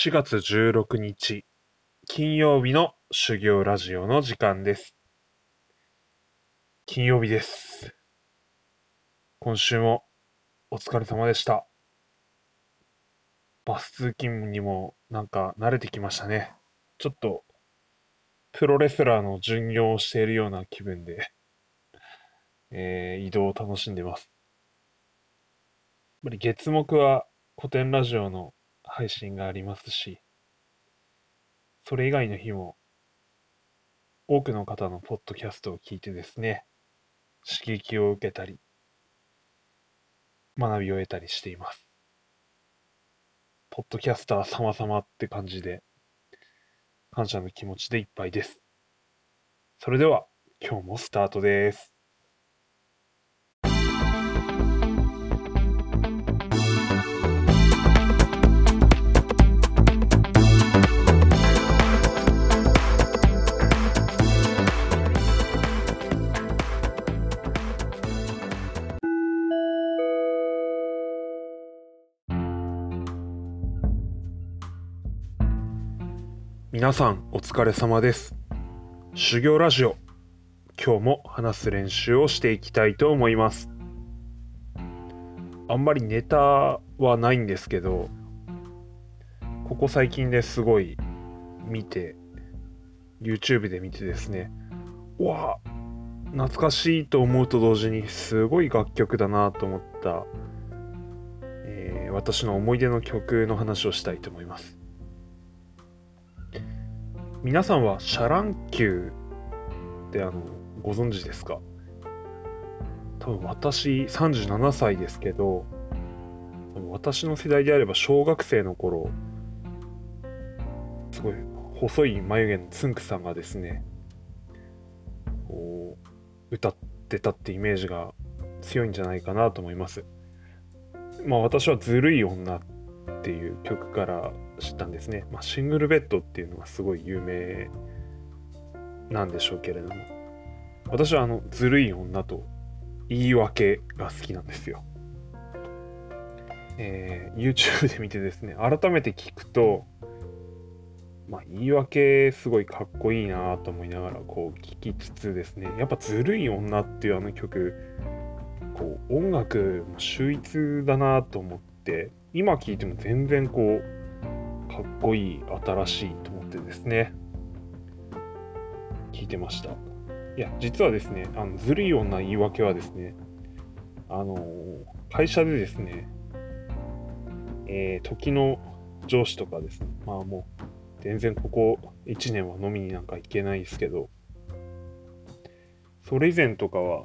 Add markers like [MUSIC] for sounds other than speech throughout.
4月16日、金曜日の修行ラジオの時間です。金曜日です。今週もお疲れ様でした。バス通勤にもなんか慣れてきましたね。ちょっと、プロレスラーの巡業をしているような気分で、えー移動を楽しんでます。やっぱり月木は古典ラジオの配信がありますし、それ以外の日も多くの方のポッドキャストを聞いてですね、刺激を受けたり、学びを得たりしています。ポッドキャスター様々って感じで、感謝の気持ちでいっぱいです。それでは、今日もスタートです。皆さんお疲れ様です。修行ラジオ、今日も話す練習をしていきたいと思います。あんまりネタはないんですけど、ここ最近ですごい見て、YouTube で見てですね、うわあ懐かしいと思うと同時にすごい楽曲だなと思った、えー私の思い出の曲の話をしたいと思います。皆さんはシャ乱Q ってあのご存知ですか？多分私37歳ですけど私の世代であれば小学生の頃すごい細い眉毛のつんくさんがですねこう歌ってたってイメージが強いんじゃないかなと思います。まあ私は「ずるい女」っていう曲から知ったんですね、まあ、シングルベッドっていうのはすごい有名なんでしょうけれども。私はあのずるい女と言い訳が好きなんですよ、えー YouTube で見てですね改めて聞くとまあ言い訳すごいかっこいいなと思いながらこう聞きつつですねやっぱずるい女っていうあの曲こう音楽秀逸だなと思って今聴いても全然こうかっこいい新しいと思ってですね。聞いてました。いや実はですねあのずるいような言い訳はですねあの会社でですねえー時の上司とかですねまあもう全然ここ1年は飲みになんか行けないですけどそれ以前とかは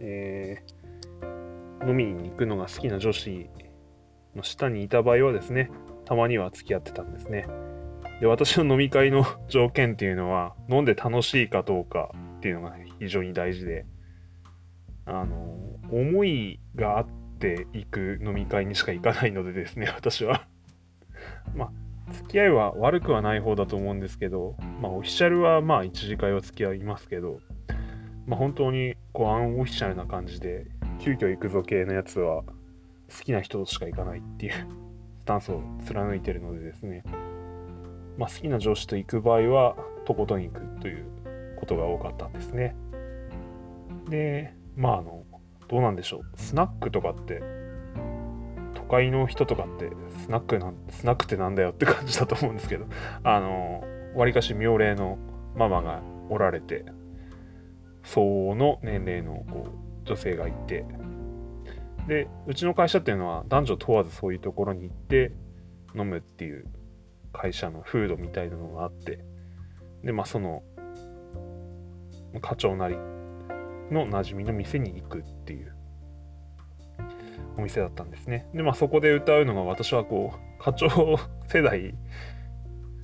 えー飲みに行くのが好きな女子の下にいた場合はですね、たまには付き合ってたんですね。で、私の飲み会の [LAUGHS] 条件っていうのは、飲んで楽しいかどうかっていうのがね非常に大事で、あの、思いがあって行く飲み会にしか行かないのでですね、[LAUGHS] 私は。まあ、付き合いは悪くはない方だと思うんですけど、まあ、オフィシャルはまあ、一次会は付き合いますけど、まあ、本当にこうアンオフィシャルな感じで急遽行くぞ系のやつは好きな人としか行かないっていうスタンスを貫いてるのでですね、まあ、好きな上司と行く場合はとことん行くということが多かったんですね。でまああのどうなんでしょう。スナックとかって都会の人とかってスナックなんスナックってなんだよって感じだと思うんですけど。あのわりかし妙齢のママがおられて相応の年齢のこう女性がいてでうちの会社っていうのは男女問わずそういうところに行って飲むっていう会社の風土みたいなのがあってでまあその課長なりの馴染みの店に行くっていうお店だったんですね。でまあそこで歌うのが私はこう課長世代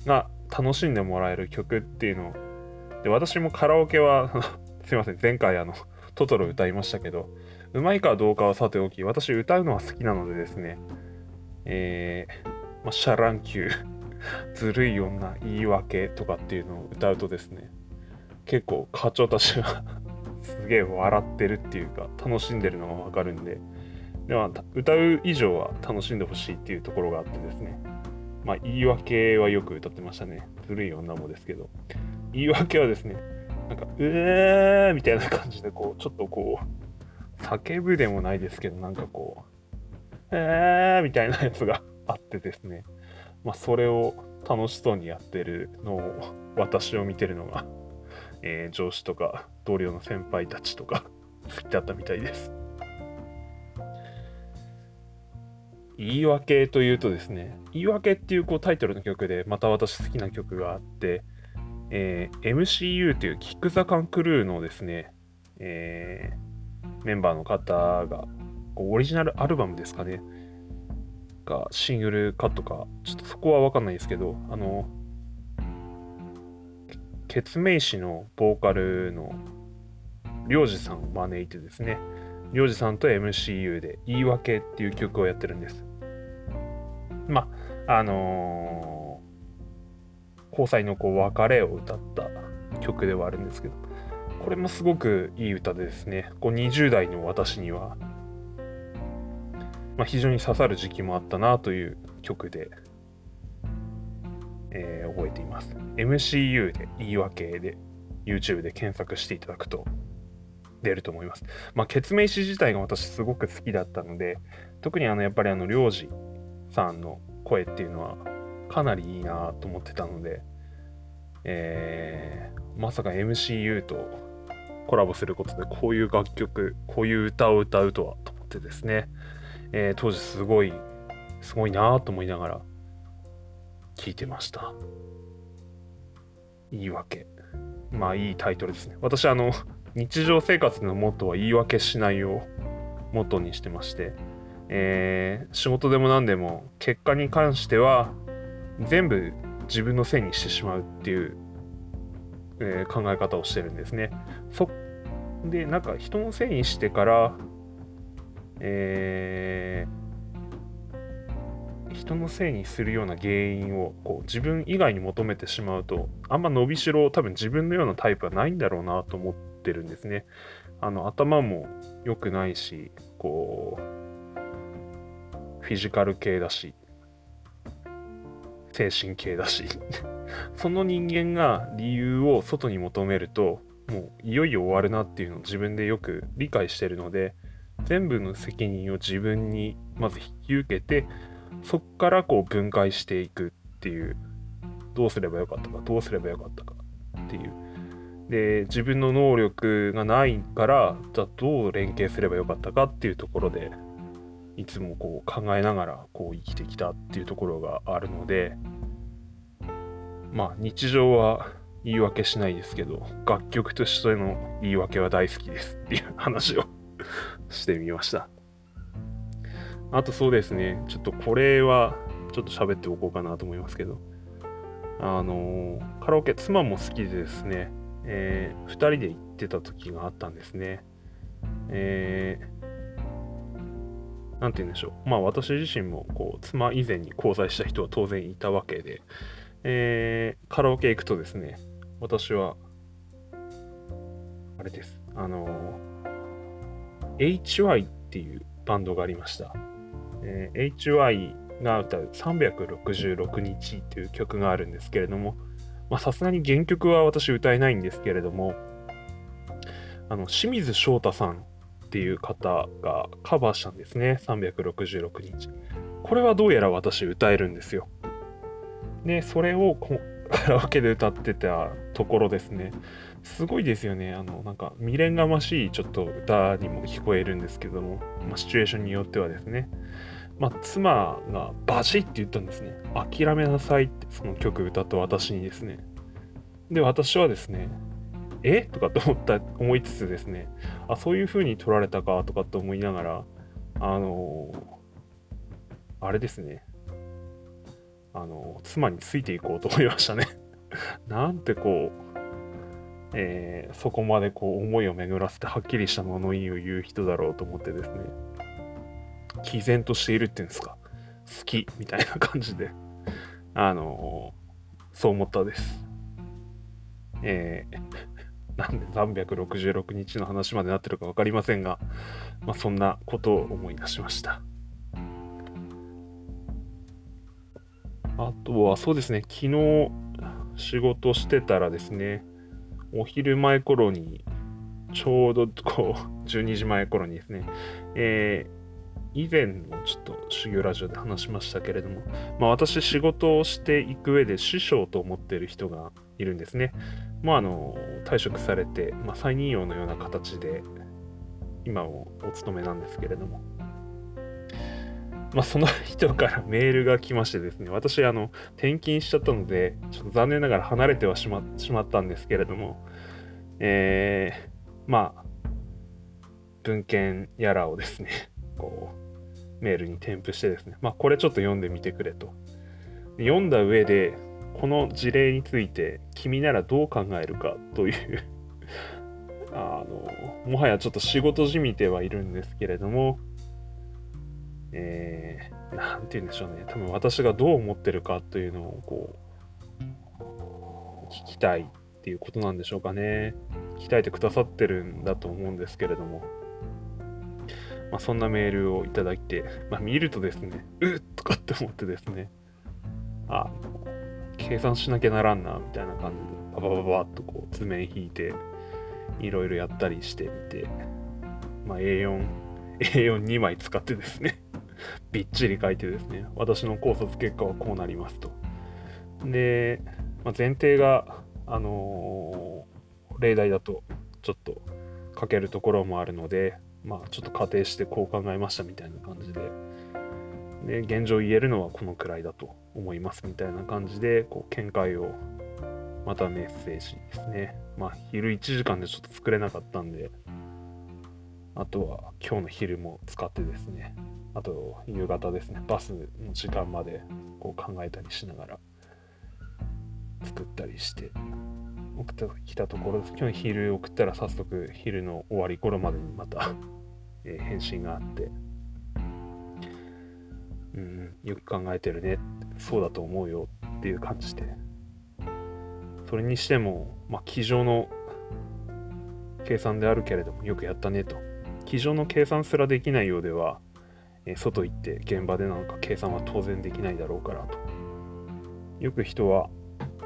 が楽しんでもらえる曲っていうので私もカラオケはすいません前回あのトトロ歌いましたけどうまいかどうかはさておき私歌うのは好きなのでですねえーまあ、シャ乱Q ずるい女言い訳とかっていうのを歌うとですね結構課長たちが [LAUGHS] すげえ笑ってるっていうか楽しんでるのがわかるんででは歌う以上は楽しんでほしいっていうところがあってですね、まあ、言い訳はよく歌ってましたね。古い女もですけど。言い訳はですね、なんか、うえーみたいな感じで、こう、ちょっとこう、叫ぶでもないですけど、なんかこう、えーみたいなやつが [LAUGHS] あってですね、まあ、それを楽しそうにやってるのを、私を見てるのが、えー、上司とか同僚の先輩たちとか好きだったみたいです。言い訳というとですね、言い訳っていうこうタイトルの曲でまた私好きな曲があって、えー、MCU というキック・ザ・カン・クルーのですね、えー、メンバーの方がこうオリジナルアルバムですかね、がシングルカットか、ちょっとそこはわかんないですけど、あの、ケツメイシのボーカルのりょうじさんを招いてですね、りょうじさんと MCU で言い訳っていう曲をやってるんです。まあ、あのー、交際のこう別れを歌った曲ではあるんですけど、これもすごくいい歌でですね、こう20代の私には、まあ、非常に刺さる時期もあったなという曲で、えー、覚えています。MCU で言い訳で YouTube で検索していただくと出ると思います。まあ、ケツメイシ自体が私すごく好きだったので、特にあのやっぱりあの、りょうじさんの声っていうのはかなりいいなと思ってたので、えー、まさか MCU とコラボすることでこういう楽曲、こういう歌を歌うとはと思ってですね、えー、当時すごい、すごいなと思いながら聞いてました。言い訳。まあいいタイトルですね。私あの、日常生活のモットーは言い訳しないをモットーにしてまして、えー、仕事でも何でも結果に関しては全部自分のせいにしてしまうっていう、えー、考え方をしてるんですね。そでなんか人のせいにしてから、えー、人のせいにするような原因をこう自分以外に求めてしまうとあんま伸びしろ多分自分のようなタイプはないんだろうなと思ってるんですね。あの頭も良くないしこうフィジカル系だし、精神系だしその人間が理由を外に求めると、もういよいよ終わるなっていうのを自分でよく理解してるので、全部の責任を自分にまず引き受けて、そっからこう分解していくっていう、どうすればよかったか、どうすればよかったかっていう。で、自分の能力がないから、じゃあどう連携すればよかったかっていうところでいつもこう考えながらこう生きてきたっていうところがあるのでまあ日常は言い訳しないですけど楽曲としての言い訳は大好きですっていう話を [LAUGHS] してみました。あとそうですねちょっとこれはちょっと喋っておこうかなと思いますけど。あのカラオケ妻も好きでですね、えー、2人で行ってた時があったんですね。えー何て言うんでしょう。まあ私自身もこう妻以前に交際した人は当然いたわけで、えー、カラオケ行くとですね、私は、あれです。あの、HY っていうバンドがありました。えー、HY が歌う366日っていう曲があるんですけれども、さすがに原曲は私歌えないんですけれども、あの清水翔太さんっていう方がカバーしたんですね。366日。これはどうやら私歌えるんですよ。で、それを [LAUGHS] カラオケで歌ってたところですね。すごいですよね。あの、なんか未練がましいちょっと歌にも聞こえるんですけども、まあ、シチュエーションによってはですね。まあ、妻がバチって言ったんですね。諦めなさいってその曲歌った私にですね。で、私はですね、え？とかって思った思いつつですねあそういう風に取られたかとかって思いながらあのー、あれですねあの、妻についていこうと思いましたね [LAUGHS] なんてこう、えー、そこまでこう思いを巡らせてはっきりした物言いを言う人だろうと思ってですね毅然としているっていうんですか好きみたいな感じであのそう思ったです。えーなんで366日の話までなってるか分かりませんが、まあ、そんなことを思い出しました。あとはそうですね、昨日仕事してたらですね、お昼前頃に、ちょうどこう、12時前頃にですね、えー、以前のちょっと修行ラジオで話しましたけれども、まあ、私仕事をしていく上で師匠と思っている人がいるんですね。まあ、あの退職されて、まあ、再任用のような形で今もお勤めなんですけれども、まあ、その人からメールが来ましてですね、私、あの、転勤しちゃったので、ちょっと残念ながら離れてはしましまったんですけれども、えー、まあ、文献やらをですね、こう、メールに添付してですね、まあ、これちょっと読んでみてくれと。読んだ上で、この事例について、君ならどう考えるかというあの、もはやちょっと仕事じみてはいるんですけれども、えー、なんて言うんでしょうね。多分私がどう思ってるかというのをこう、聞きたいっていうことなんでしょうかね。鍛えてくださってるんだと思うんですけれども。まあ、そんなメールをいただいて、まあ、見るとですね、うっとかって思ってですね、あ、計算しなきゃならんな、みたいな感じで、ババババッとこう図面引いて、いろいろやったりしてみて、まあ、A4、A42 枚使ってですねびっちり書いてですね、私の考察結果はこうなりますと。で、まあ、前提が、あのー、例題だとちょっと書けるところもあるので、まあ、ちょっと仮定してこう考えましたみたいな感じで、で、現状言えるのはこのくらいだと思いますみたいな感じで、こう、見解を、またメッセージですね。まあ、昼1時間でちょっと作れなかったんで、あとは今日の昼も使ってですね、あと夕方ですね、バスの時間までこう考えたりしながら作ったりして送ってきたところで。今日昼送ったら早速昼の終わり頃までにまた [LAUGHS] え、返信があって、うん、よく考えてるね、そうだと思うよっていう感じで、それにしても、まあ、机上の計算であるけれども、よくやったねと。机上の計算すらできないようでは、え外行って現場でなんか計算は当然できないだろうからと。よく人は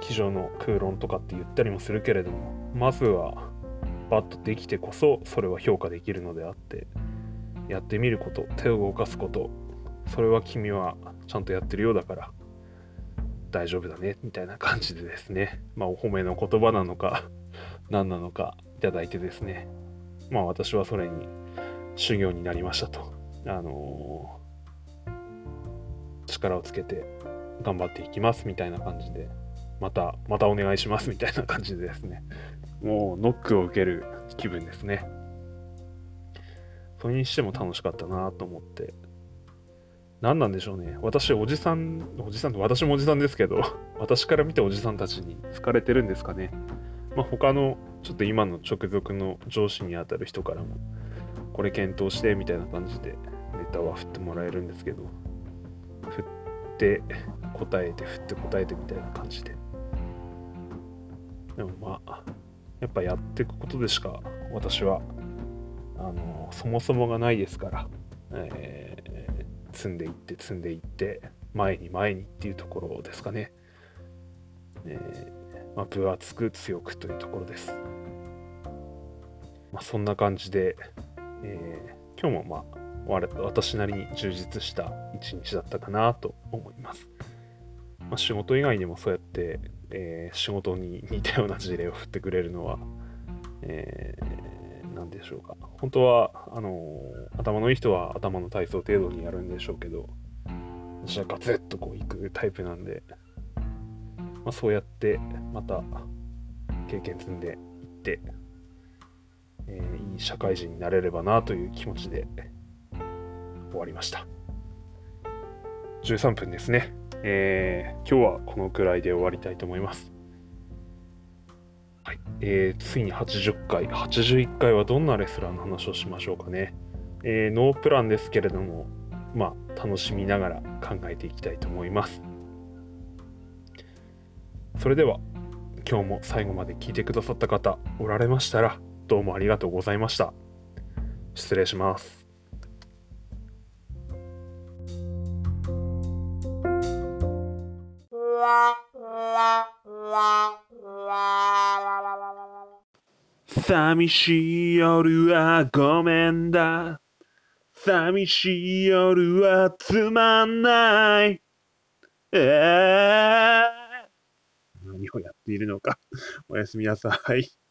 机上の空論とかって言ったりもするけれども、まずはバッとできてこそそれは評価できるのであって、やってみること、手を動かすこと、それは君はちゃんとやってるようだから大丈夫だねみたいな感じでですね、まあお褒めの言葉なのか何なのかいただいてですね、まあ私はそれに修行になりましたと。あのー、力をつけて頑張っていきますみたいな感じで、また、またお願いしますみたいな感じでですね、[LAUGHS] もうノックを受ける気分ですね。それにしても楽しかったなと思って、何なんでしょうね。私、おじさん、おじさん、私もおじさんですけど、[LAUGHS] 私から見ておじさんたちに好かれてるんですかね。まあ、他の、ちょっと今の直属の上司にあたる人からも、これ検討してみたいな感じでネタは振ってもらえるんですけど振って答えて振って答えてみたいな感じで。でもまあやっぱやっていくことでしか私はあのそもそもがないですから、えー、積んでいって積んでいって前に前にっていうところですかね、えー、まあ、分厚く強くというところです、まあ、そんな感じでえー、今日もまあ私なりに充実した一日だったかなと思います。まあ、仕事以外にもそうやって、えー、仕事に似たような事例を振ってくれるのは、えー、何でしょうか。本当は、あのー、頭のいい人は頭の体操程度にやるんでしょうけど、私はガツッとこういくタイプなんで、まあ、そうやってまた経験積んでいって、えー、いい社会人になれればなという気持ちで終わりました。13分ですね。えー、今日はこのくらいで終わりたいと思います。はい。えー、ついに80回、81回はどんなレスラーの話をしましょうかね。えー、ノープランですけれども、まあ、楽しみながら考えていきたいと思います。それでは、今日も最後まで聞いてくださった方おられましたら、どうもありがとうございました。失礼します。寂しい夜はごめんだ。寂しい夜はつまんない。えー、何をやっているのか。おやすみなさい。